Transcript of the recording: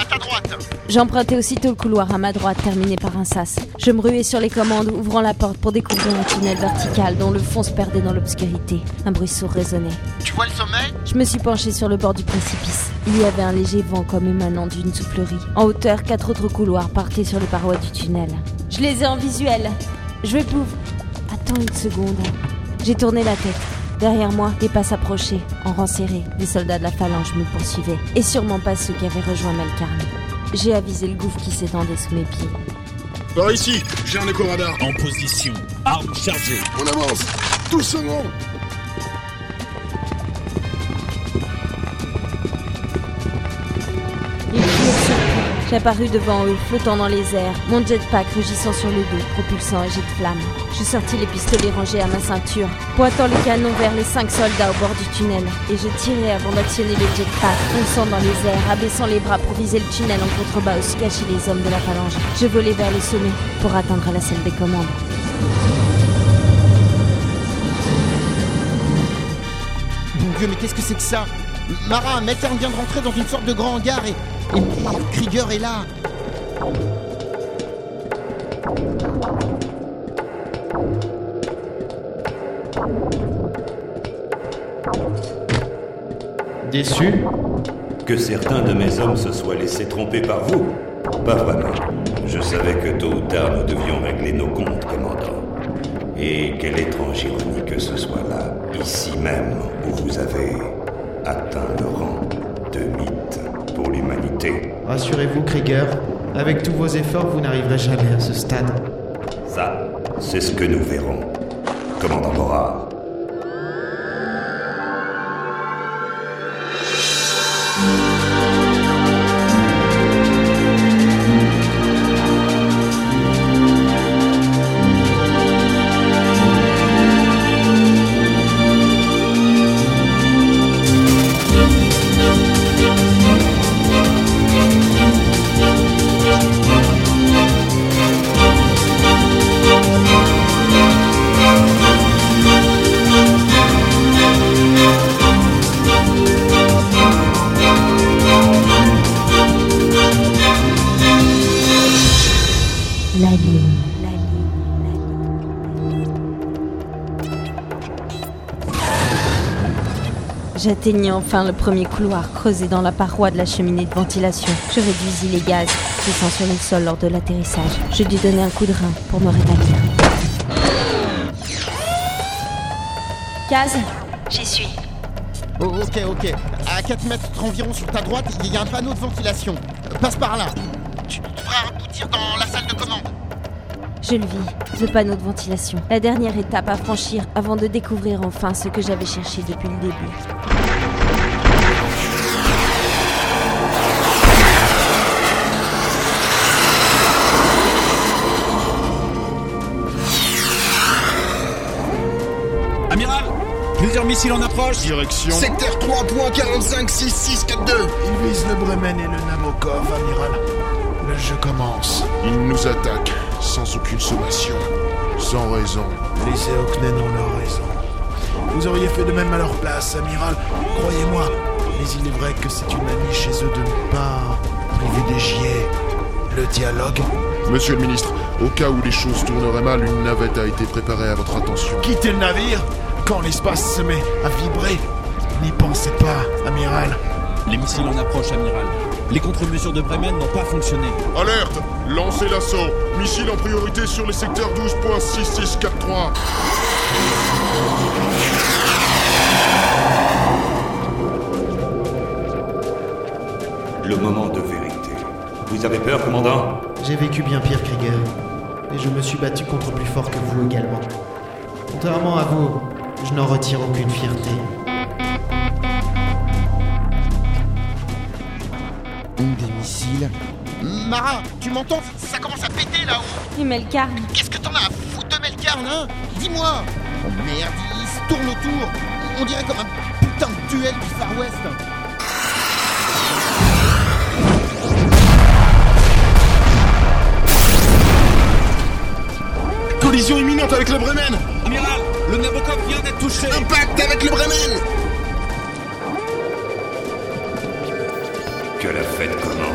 à ta droite. J'empruntais aussitôt le couloir à ma droite, terminé par un sas. Je me ruais sur les commandes, ouvrant la porte pour découvrir un tunnel vertical dont le fond se perdait dans l'obscurité. Un bruit sourd résonnait. Tu vois le sommet Je me suis penché sur le bord du précipice. Il y avait un léger vent comme émanant d'une soufflerie. En hauteur, quatre autres couloirs partaient sur les parois du tunnel. Je les ai en visuel. Je vais pouvoir... Attends une seconde. J'ai tourné la tête. Derrière moi, des pas s'approchaient, en rang serré. Des soldats de la phalange me poursuivaient. Et sûrement pas ceux qui avaient rejoint Melkarn. J'ai avisé le gouffre qui s'étendait sous mes pieds. Par ici, j'ai un écho radar. En position. Arme chargée. On avance. Doucement. Ils J'apparus devant eux, flottant dans les airs, mon jetpack rugissant sur le dos, propulsant un jet de flamme. Je sortis les pistolets rangés à ma ceinture, pointant les canons vers les cinq soldats au bord du tunnel, et je tirai avant d'actionner le jetpack, fonçant dans les airs, abaissant les bras pour viser le tunnel en contrebas où se cachaient les hommes de la phalange. Je volai vers le sommet pour atteindre la salle des commandes. Mon dieu, mais qu'est-ce que c'est que ça? Mara, Meltern vient de rentrer dans une sorte de grand hangar et, et Krieger est là. Déçu Que certains de mes hommes se soient laissés tromper par vous Pas vraiment. Je savais que tôt ou tard nous devions régler nos comptes, commandant. Et quelle étrange ironie que ce soit là, ici même, où vous avez atteint le rang de mythe Rassurez-vous, Krieger, avec tous vos efforts, vous n'arriverez jamais à ce stade. Ça, c'est ce que nous verrons. Commandant Morard. J'atteignis enfin le premier couloir creusé dans la paroi de la cheminée de ventilation. Je réduisis les gaz glissant sur le sol lors de l'atterrissage. Je dû donner un coup de rein pour me rétablir. Kaz J'y suis. Oh, ok, ok. À 4 mètres environ sur ta droite, il y a un panneau de ventilation. Passe par là. Tu devras aboutir dans la salle de commande. Je le vis, le panneau de ventilation. La dernière étape à franchir avant de découvrir enfin ce que j'avais cherché depuis le début. Amiral Plusieurs missiles en approche. Direction. Secteur 3.456642. Il vise le Bremen et le Namokov, amiral. Le jeu commence. Ils nous attaquent sans aucune sommation, sans raison. Les Eoknen ont leur raison. Vous auriez fait de même à leur place, amiral. Croyez-moi. Mais il est vrai que c'est une amie chez eux de ne pas privilégier le dialogue. Monsieur le ministre, au cas où les choses tourneraient mal, une navette a été préparée à votre attention. Quittez le navire quand l'espace se met à vibrer. N'y pensez pas, amiral. Les missiles en approche, amiral. Les contre-mesures de Bremen n'ont pas fonctionné. Alerte Lancez l'assaut Missile en priorité sur les secteurs 12.6643 Le moment de vérité. Vous avez peur, commandant? J'ai vécu bien pire, Krieger. Et je me suis battu contre plus fort que vous également. Contrairement à vous, je n'en retire aucune fierté. Des missiles. Mara, tu m'entends? Ça commence à péter là-haut. Et Melkarn Qu'est-ce que t'en as à foutre de Melkarn, Hein? Dis-moi Oh merde, il se tourne autour. On dirait comme un putain de duel du Far West. Collision imminente avec le Bremen Amiral Le Nabokov vient d'être touché. Impact avec le Bremen. Que la fête commence.